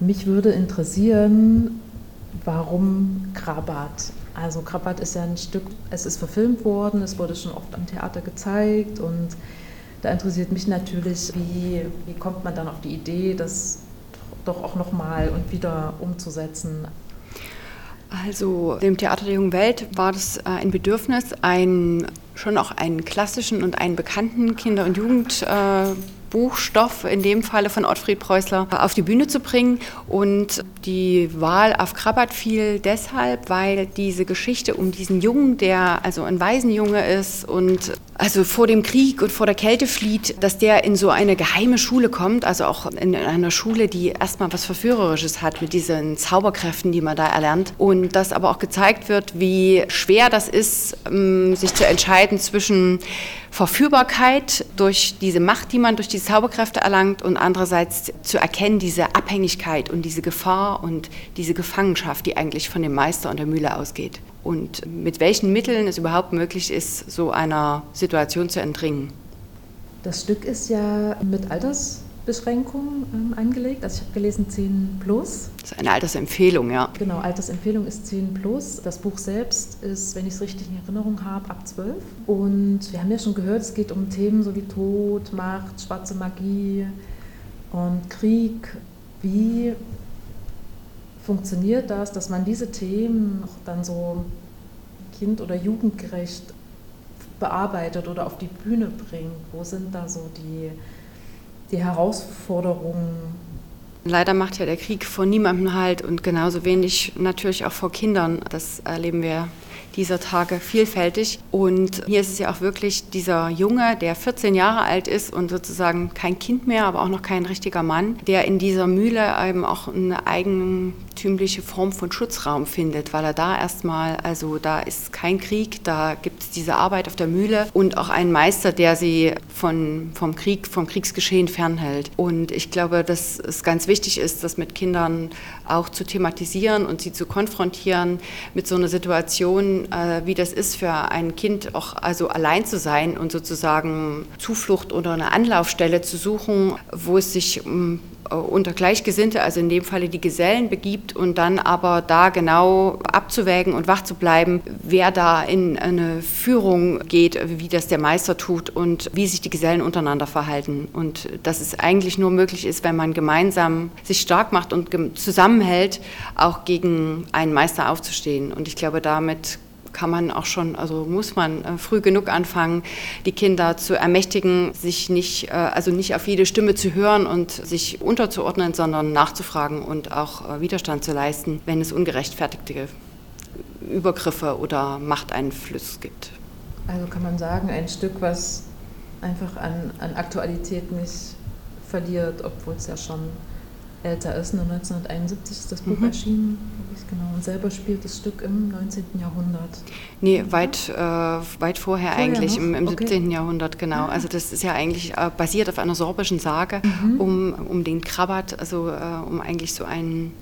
Mich würde interessieren, warum Krabat? Also Krabat ist ja ein Stück, es ist verfilmt worden, es wurde schon oft am Theater gezeigt und da interessiert mich natürlich, wie, wie kommt man dann auf die Idee, das doch auch nochmal und wieder umzusetzen. Also dem Theater der jungen Welt war das äh, ein Bedürfnis, ein, schon auch einen klassischen und einen bekannten Kinder- und Jugend äh, Buchstoff, in dem Falle von Ottfried Preußler, auf die Bühne zu bringen. Und die Wahl auf Krabat fiel deshalb, weil diese Geschichte um diesen Jungen, der also ein Waisenjunge ist und also vor dem Krieg und vor der Kälte flieht, dass der in so eine geheime Schule kommt, also auch in einer Schule, die erstmal was Verführerisches hat mit diesen Zauberkräften, die man da erlernt. Und dass aber auch gezeigt wird, wie schwer das ist, ähm, sich zu entscheiden zwischen Verführbarkeit durch diese Macht, die man durch die Zauberkräfte erlangt und andererseits zu erkennen, diese Abhängigkeit und diese Gefahr und diese Gefangenschaft, die eigentlich von dem Meister und der Mühle ausgeht und mit welchen Mitteln es überhaupt möglich ist, so einer Situation zu entringen. Das Stück ist ja mit Altersbeschränkungen ähm, angelegt. Also ich habe gelesen 10 plus. Das ist eine Altersempfehlung, ja. Genau, Altersempfehlung ist 10 plus. Das Buch selbst ist, wenn ich es richtig in Erinnerung habe, ab 12. Und wir haben ja schon gehört, es geht um Themen so wie Tod, Macht, schwarze Magie und Krieg. Wie funktioniert das, dass man diese Themen dann so kind- oder jugendgerecht bearbeitet oder auf die Bühne bringt? Wo sind da so die, die Herausforderungen? Leider macht ja der Krieg vor niemandem halt und genauso wenig natürlich auch vor Kindern. Das erleben wir dieser Tage vielfältig. Und hier ist es ja auch wirklich dieser Junge, der 14 Jahre alt ist und sozusagen kein Kind mehr, aber auch noch kein richtiger Mann, der in dieser Mühle eben auch eine eigentümliche Form von Schutzraum findet, weil er da erstmal, also da ist kein Krieg, da gibt es diese Arbeit auf der Mühle und auch einen Meister, der sie von, vom Krieg, vom Kriegsgeschehen fernhält. Und ich glaube, dass es ganz wichtig ist, das mit Kindern auch zu thematisieren und sie zu konfrontieren mit so einer Situation, äh, wie das ist für ein Kind auch also allein zu sein und sozusagen Zuflucht oder eine Anlaufstelle zu suchen, wo es sich ähm, äh, unter Gleichgesinnte, also in dem Falle die Gesellen, begibt und dann aber da genau abzuwägen und wach zu bleiben, wer da in eine Führung geht, wie das der Meister tut und wie sich die Gesellen untereinander verhalten. Und dass es eigentlich nur möglich ist, wenn man gemeinsam sich stark macht und zusammenhält, auch gegen einen Meister aufzustehen. Und ich glaube, damit kann man auch schon, also muss man äh, früh genug anfangen, die Kinder zu ermächtigen, sich nicht, äh, also nicht auf jede Stimme zu hören und sich unterzuordnen, sondern nachzufragen und auch äh, Widerstand zu leisten, wenn es ungerechtfertigte Übergriffe oder Machteinflüsse gibt. Also kann man sagen, ein Stück, was einfach an, an Aktualität nicht verliert, obwohl es ja schon älter ist. 1971 ist das Buch mhm. erschienen, genau. Und selber spielt das Stück im 19. Jahrhundert. Nee, weit, äh, weit vorher, vorher eigentlich, noch? im, im okay. 17. Jahrhundert, genau. Also das ist ja eigentlich äh, basiert auf einer sorbischen Sage mhm. um, um den Krabat, also äh, um eigentlich so einen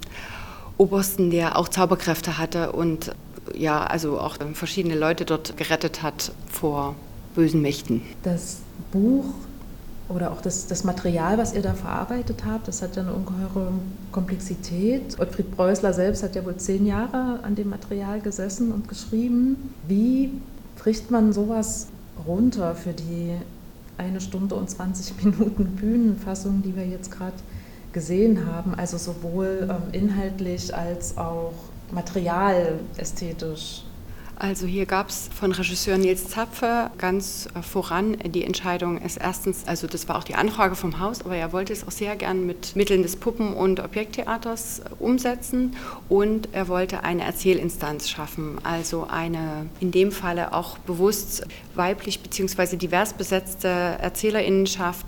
Obersten, der auch Zauberkräfte hatte und ja, also auch verschiedene Leute dort gerettet hat vor bösen Mächten. Das Buch oder auch das, das Material, was ihr da verarbeitet habt, das hat ja eine ungeheure Komplexität. Ottfried Preußler selbst hat ja wohl zehn Jahre an dem Material gesessen und geschrieben. Wie bricht man sowas runter für die eine Stunde und 20 Minuten Bühnenfassung, die wir jetzt gerade gesehen haben? Also sowohl ähm, inhaltlich als auch materialästhetisch. Also hier gab es von Regisseur Nils Zapfe ganz äh, voran die Entscheidung, es erstens, also das war auch die Anfrage vom Haus, aber er wollte es auch sehr gern mit Mitteln des Puppen- und Objekttheaters äh, umsetzen und er wollte eine Erzählinstanz schaffen, also eine in dem Falle auch bewusst weiblich bzw. divers besetzte Erzählerinnenschaft,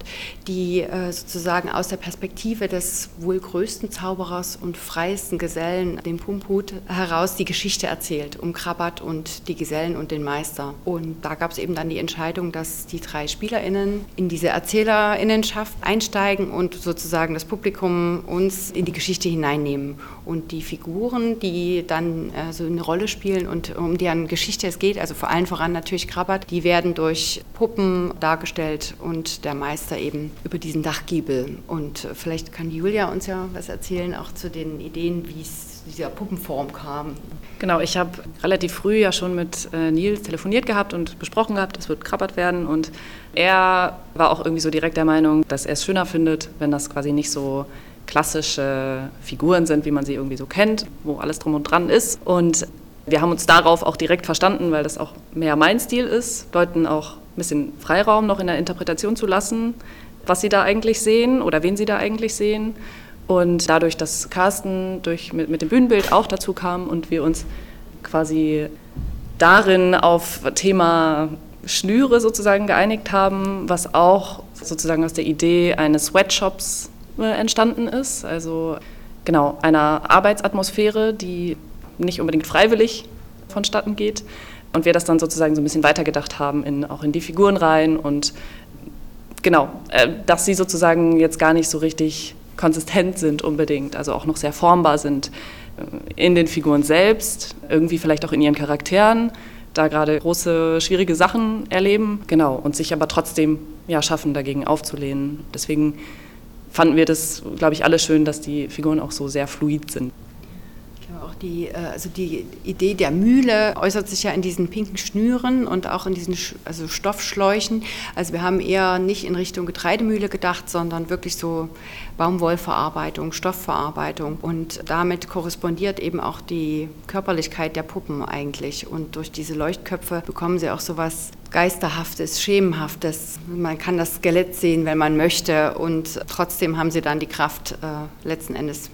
die äh, sozusagen aus der Perspektive des wohl größten Zauberers und freiesten Gesellen, dem Pumphut, heraus die Geschichte erzählt, um Krabat und und die Gesellen und den Meister. Und da gab es eben dann die Entscheidung, dass die drei SpielerInnen in diese Erzählerinnenschaft einsteigen und sozusagen das Publikum uns in die Geschichte hineinnehmen Und die Figuren, die dann äh, so eine Rolle spielen und um deren Geschichte es geht, also vor allen voran natürlich Krabbert, die werden durch Puppen dargestellt und der Meister eben über diesen Dachgiebel. Und äh, vielleicht kann Julia uns ja was erzählen, auch zu den Ideen, wie es dieser Puppenform kam. Genau, ich habe relativ früh ja schon mit äh, Nils telefoniert gehabt und besprochen gehabt, es wird krabbert werden. Und er war auch irgendwie so direkt der Meinung, dass er es schöner findet, wenn das quasi nicht so klassische Figuren sind, wie man sie irgendwie so kennt, wo alles drum und dran ist. Und wir haben uns darauf auch direkt verstanden, weil das auch mehr mein Stil ist, Leuten auch ein bisschen Freiraum noch in der Interpretation zu lassen, was sie da eigentlich sehen oder wen sie da eigentlich sehen. Und dadurch, dass Carsten durch, mit, mit dem Bühnenbild auch dazu kam und wir uns quasi darin auf Thema Schnüre sozusagen geeinigt haben, was auch sozusagen aus der Idee eines Sweatshops entstanden ist. Also genau, einer Arbeitsatmosphäre, die nicht unbedingt freiwillig vonstatten geht. Und wir das dann sozusagen so ein bisschen weitergedacht haben, in, auch in die Figuren rein und genau, äh, dass sie sozusagen jetzt gar nicht so richtig konsistent sind unbedingt, also auch noch sehr formbar sind äh, in den Figuren selbst, irgendwie vielleicht auch in ihren Charakteren, da gerade große, schwierige Sachen erleben, genau, und sich aber trotzdem ja, schaffen, dagegen aufzulehnen. Deswegen fanden wir das, glaube ich, alle schön, dass die Figuren auch so sehr fluid sind die, äh, also die Idee der Mühle äußert sich ja in diesen pinken Schnüren und auch in diesen also Stoffschläuchen. Also wir haben eher nicht in Richtung Getreidemühle gedacht, sondern wirklich so Baumwollverarbeitung, Stoffverarbeitung. Und damit korrespondiert eben auch die Körperlichkeit der Puppen eigentlich. Und durch diese Leuchtköpfe bekommen sie auch so was Geisterhaftes, Schemenhaftes. Man kann das Skelett sehen, wenn man möchte. Und trotzdem haben sie dann die Kraft, äh, letzten Endes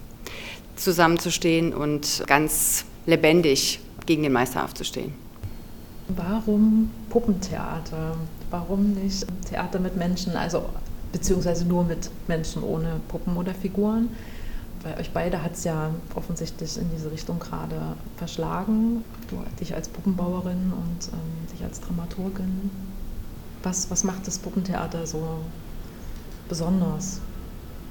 zusammenzustehen und ganz lebendig gegen den Meister aufzustehen. Warum Puppentheater? Warum nicht Theater mit Menschen, also beziehungsweise nur mit Menschen ohne Puppen oder Figuren? Bei euch beide hat es ja offensichtlich in diese Richtung gerade verschlagen. Du dich als Puppenbauerin und ähm, dich als Dramaturgin. Was, was macht das Puppentheater so besonders?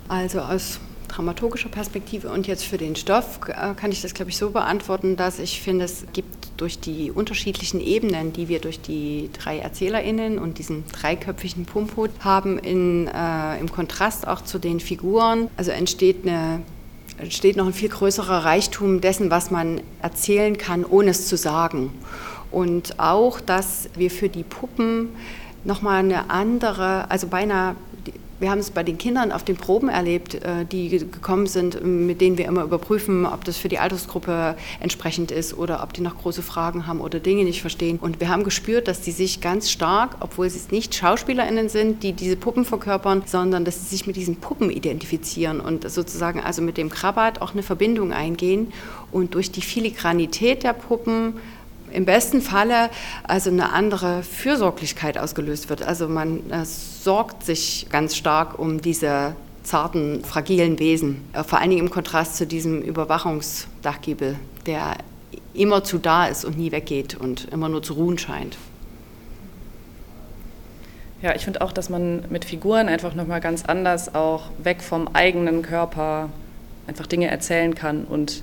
Also aus dramaturgischer Perspektive und jetzt für den Stoff äh, kann ich das, glaube ich, so beantworten, dass ich finde, es gibt durch die unterschiedlichen Ebenen, die wir durch die drei ErzählerInnen und diesen dreiköpfigen Pumphut haben, in, äh, im Kontrast auch zu den Figuren, also entsteht eine entsteht noch ein viel größerer Reichtum dessen, was man erzählen kann, ohne es zu sagen. Und auch, dass wir für die Puppen nochmal eine andere, also beinahe wir haben es bei den Kindern auf den Proben erlebt, äh, die gekommen sind, mit denen wir immer überprüfen, ob das für die Altersgruppe entsprechend ist oder ob die noch große Fragen haben oder Dinge nicht verstehen. Und wir haben gespürt, dass die sich ganz stark, obwohl sie nicht SchauspielerInnen sind, die diese Puppen verkörpern, sondern dass sie sich mit diesen Puppen identifizieren und sozusagen also mit dem Krabat auch eine Verbindung eingehen und durch die Filigranität der Puppen im besten Falle also eine andere Fürsorglichkeit ausgelöst wird. Also man äh, sorgt sich ganz stark um diese zarten, fragilen Wesen. Äh, vor allen Dingen im Kontrast zu diesem Überwachungsdachgiebel, der immerzu da ist und nie weggeht und immer nur zu ruhen scheint. Ja, ich finde auch, dass man mit Figuren einfach nochmal ganz anders auch weg vom eigenen Körper einfach Dinge erzählen kann und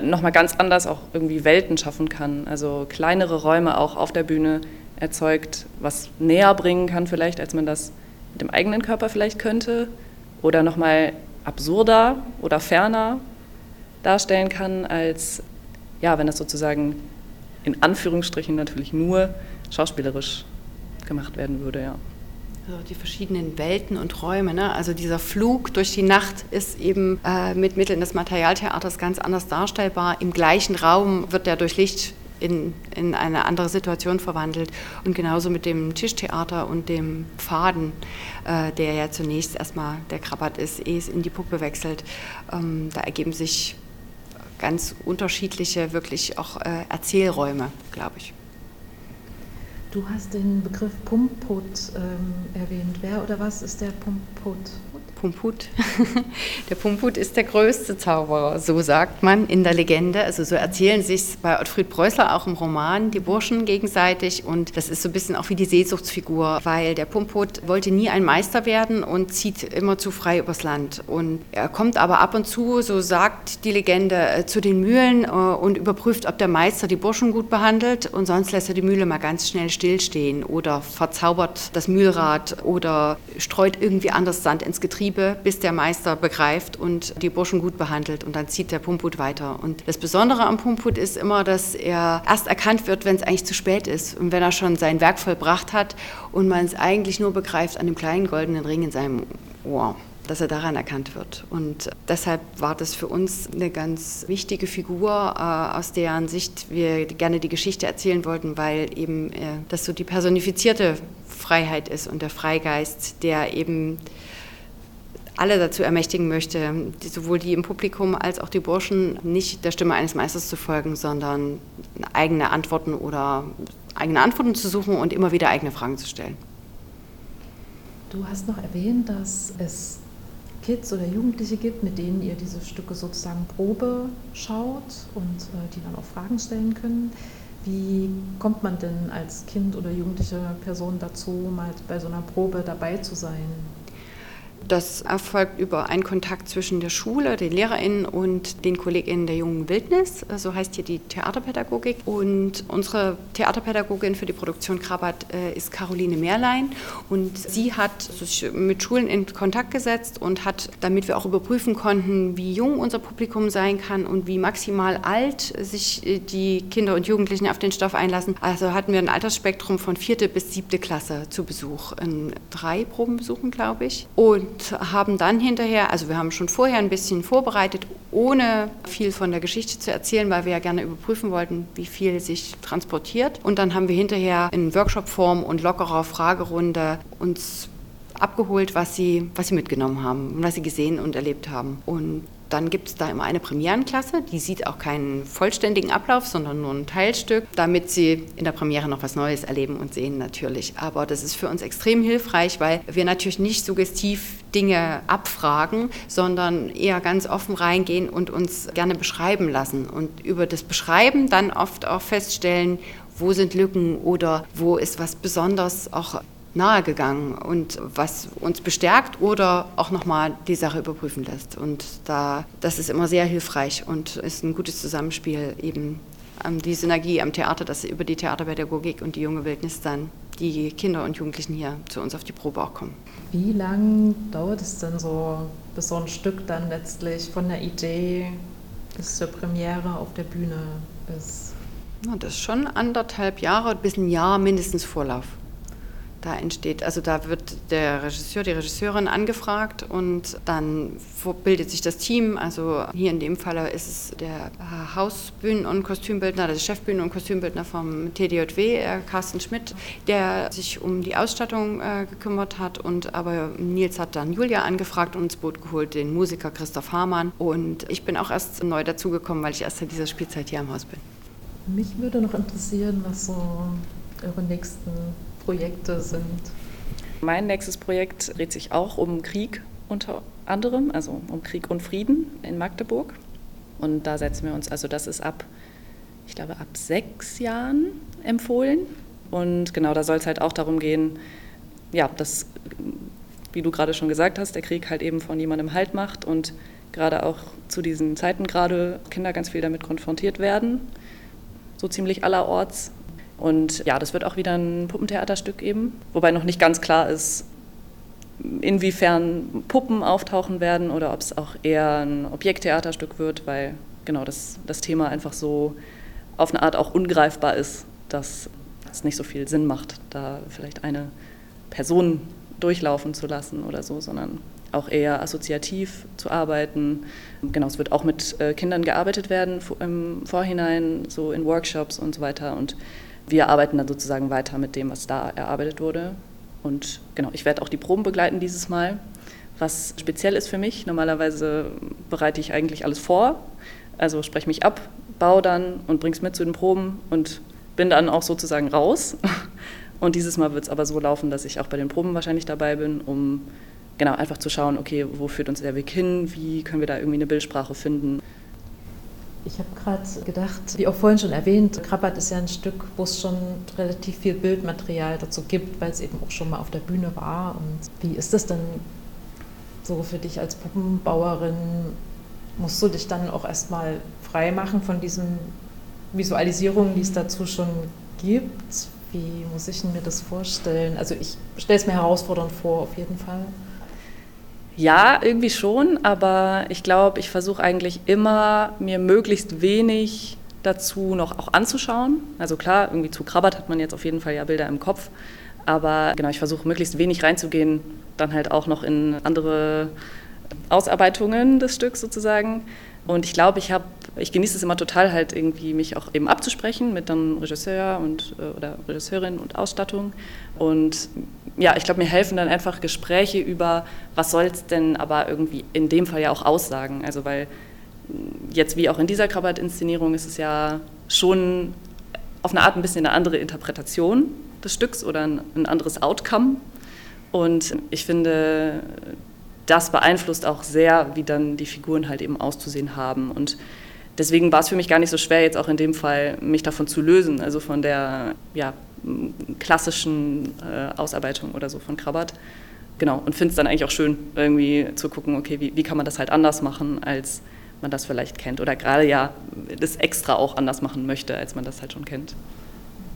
nochmal ganz anders auch irgendwie Welten schaffen kann. Also kleinere Räume auch auf der Bühne erzeugt, was näher bringen kann vielleicht, als man das mit dem eigenen Körper vielleicht könnte. Oder nochmal absurder oder ferner darstellen kann, als ja, wenn das sozusagen in Anführungsstrichen natürlich nur schauspielerisch gemacht werden würde, ja. Die verschiedenen Welten und Räume. Ne? Also dieser Flug durch die Nacht ist eben äh, mit Mitteln des Materialtheaters ganz anders darstellbar. Im gleichen Raum wird er durch Licht in, in eine andere Situation verwandelt. Und genauso mit dem Tischtheater und dem Faden, äh, der ja zunächst erstmal der Krabat ist, ehe es in die Puppe wechselt. Ähm, da ergeben sich ganz unterschiedliche, wirklich auch äh, Erzählräume, glaube ich. Du hast den Begriff Pumput ähm, erwähnt. Wer oder was ist der Pumput? Pumput. der Pumput ist der größte Zauberer, so sagt man in der Legende. Also so erzählen sich bei Ottfried Preußler auch im Roman die Burschen gegenseitig. Und das ist so ein bisschen auch wie die Sehnsuchtsfigur, weil der Pumput wollte nie ein Meister werden und zieht immer zu frei übers Land. Und er kommt aber ab und zu, so sagt die Legende, äh, zu den Mühlen äh, und überprüft, ob der Meister die Burschen gut behandelt. Und sonst lässt er die Mühle mal ganz schnell stillstehen oder verzaubert das Mühlrad oder streut irgendwie anders Sand ins Getriebe, bis der Meister begreift und die Burschen gut behandelt. Und dann zieht der Pumput weiter. Und das Besondere am Pumput ist immer, dass er erst erkannt wird, wenn es eigentlich zu spät ist und wenn er schon sein Werk vollbracht hat und man es eigentlich nur begreift an dem kleinen goldenen Ring in seinem Ohr dass er daran erkannt wird. Und deshalb war das für uns eine ganz wichtige Figur, äh, aus deren Sicht wir gerne die Geschichte erzählen wollten, weil eben äh, das so die personifizierte Freiheit ist und der Freigeist, der eben alle dazu ermächtigen möchte, sowohl die im Publikum als auch die Burschen, nicht der Stimme eines Meisters zu folgen, sondern eigene Antworten oder eigene Antworten zu suchen und immer wieder eigene Fragen zu stellen. Du hast noch erwähnt, dass es Kids oder Jugendliche gibt, mit denen ihr diese Stücke sozusagen Probe schaut und äh, die dann auch Fragen stellen können. Wie kommt man denn als Kind oder jugendliche Person dazu, mal bei so einer Probe dabei zu sein? Das erfolgt über einen Kontakt zwischen der Schule, den LehrerInnen und den KollegInnen der jungen Wildnis. So heißt hier die Theaterpädagogik. Und unsere Theaterpädagogin für die Produktion Krabat äh, ist Caroline Mehrlein. Und sie hat sich mit Schulen in Kontakt gesetzt und hat, damit wir auch überprüfen konnten, wie jung unser Publikum sein kann und wie maximal alt sich äh, die Kinder und Jugendlichen auf den Stoff einlassen. Also hatten wir ein Altersspektrum von vierte bis siebte Klasse zu Besuch. In drei Probenbesuchen, glaube ich. Und und haben dann hinterher, also wir haben schon vorher ein bisschen vorbereitet, ohne viel von der Geschichte zu erzählen, weil wir ja gerne überprüfen wollten, wie viel sich transportiert. Und dann haben wir hinterher in Workshop-Form und lockerer Fragerunde uns abgeholt, was sie, was sie mitgenommen haben und was sie gesehen und erlebt haben. Und dann gibt es da immer eine Premierenklasse, die sieht auch keinen vollständigen Ablauf, sondern nur ein Teilstück, damit sie in der Premiere noch was Neues erleben und sehen natürlich. Aber das ist für uns extrem hilfreich, weil wir natürlich nicht suggestiv Dinge abfragen, sondern eher ganz offen reingehen und uns gerne beschreiben lassen. Und über das Beschreiben dann oft auch feststellen, wo sind Lücken oder wo ist was besonders auch nahegegangen und was uns bestärkt oder auch nochmal die Sache überprüfen lässt. Und da, das ist immer sehr hilfreich und ist ein gutes Zusammenspiel eben ähm, die Synergie am Theater, dass über die Theaterpädagogik und die junge Wildnis dann die Kinder und Jugendlichen hier zu uns auf die Probe auch kommen. Wie lange dauert es denn so, bis so ein Stück dann letztlich von der Idee bis zur Premiere auf der Bühne ist? das ist schon anderthalb Jahre bis ein Jahr mindestens Vorlauf da entsteht. Also da wird der Regisseur, die Regisseurin angefragt und dann bildet sich das Team. Also hier in dem Fall ist es der Hausbühnen- und Kostümbildner, der Chefbühnen- und Kostümbildner vom TDJW, äh, Carsten Schmidt, der sich um die Ausstattung äh, gekümmert hat. Und aber Nils hat dann Julia angefragt und ins Boot geholt, den Musiker Christoph Hamann. Und ich bin auch erst neu dazugekommen, weil ich erst in dieser Spielzeit hier am Haus bin. Mich würde noch interessieren, was so eure nächsten Projekte sind? Mein nächstes Projekt dreht sich auch um Krieg unter anderem, also um Krieg und Frieden in Magdeburg. Und da setzen wir uns, also das ist ab, ich glaube, ab sechs Jahren empfohlen. Und genau, da soll es halt auch darum gehen, ja, dass, wie du gerade schon gesagt hast, der Krieg halt eben von niemandem Halt macht und gerade auch zu diesen Zeiten gerade Kinder ganz viel damit konfrontiert werden, so ziemlich allerorts. Und ja, das wird auch wieder ein Puppentheaterstück geben, wobei noch nicht ganz klar ist, inwiefern Puppen auftauchen werden oder ob es auch eher ein Objekttheaterstück wird, weil genau das, das Thema einfach so auf eine Art auch ungreifbar ist, dass es nicht so viel Sinn macht, da vielleicht eine Person durchlaufen zu lassen oder so, sondern auch eher assoziativ zu arbeiten. Genau, es wird auch mit äh, Kindern gearbeitet werden im Vorhinein, so in Workshops und so weiter. Und wir arbeiten dann sozusagen weiter mit dem, was da erarbeitet wurde. Und genau, ich werde auch die Proben begleiten dieses Mal, was speziell ist für mich. Normalerweise bereite ich eigentlich alles vor, also spreche mich ab, baue dann und bringe es mit zu den Proben und bin dann auch sozusagen raus. Und dieses Mal wird es aber so laufen, dass ich auch bei den Proben wahrscheinlich dabei bin, um genau, einfach zu schauen, okay, wo führt uns der Weg hin, wie können wir da irgendwie eine Bildsprache finden. Ich habe gerade gedacht, wie auch vorhin schon erwähnt, Krabbert ist ja ein Stück, wo es schon relativ viel Bildmaterial dazu gibt, weil es eben auch schon mal auf der Bühne war. Und wie ist das denn so für dich als Puppenbauerin? Musst du dich dann auch erstmal frei machen von diesen Visualisierungen, die es dazu schon gibt? Wie muss ich mir das vorstellen? Also ich stelle es mir herausfordernd vor, auf jeden Fall. Ja, irgendwie schon, aber ich glaube, ich versuche eigentlich immer, mir möglichst wenig dazu noch auch anzuschauen. Also klar, irgendwie zu Krabbert hat man jetzt auf jeden Fall ja Bilder im Kopf, aber genau, ich versuche möglichst wenig reinzugehen, dann halt auch noch in andere Ausarbeitungen des Stücks sozusagen. Und ich glaube, ich habe, ich genieße es immer total halt irgendwie mich auch eben abzusprechen mit dem Regisseur und äh, oder Regisseurin und Ausstattung. Und ja, ich glaube, mir helfen dann einfach Gespräche über, was soll es denn aber irgendwie in dem Fall ja auch aussagen. Also weil jetzt wie auch in dieser Krabbert-Inszenierung ist es ja schon auf eine Art ein bisschen eine andere Interpretation des Stücks oder ein anderes Outcome. Und ich finde, das beeinflusst auch sehr, wie dann die Figuren halt eben auszusehen haben. Und deswegen war es für mich gar nicht so schwer, jetzt auch in dem Fall mich davon zu lösen, also von der ja, klassischen äh, Ausarbeitung oder so von Krabbert. Genau, und finde es dann eigentlich auch schön, irgendwie zu gucken, okay, wie, wie kann man das halt anders machen, als man das vielleicht kennt. Oder gerade ja das extra auch anders machen möchte, als man das halt schon kennt.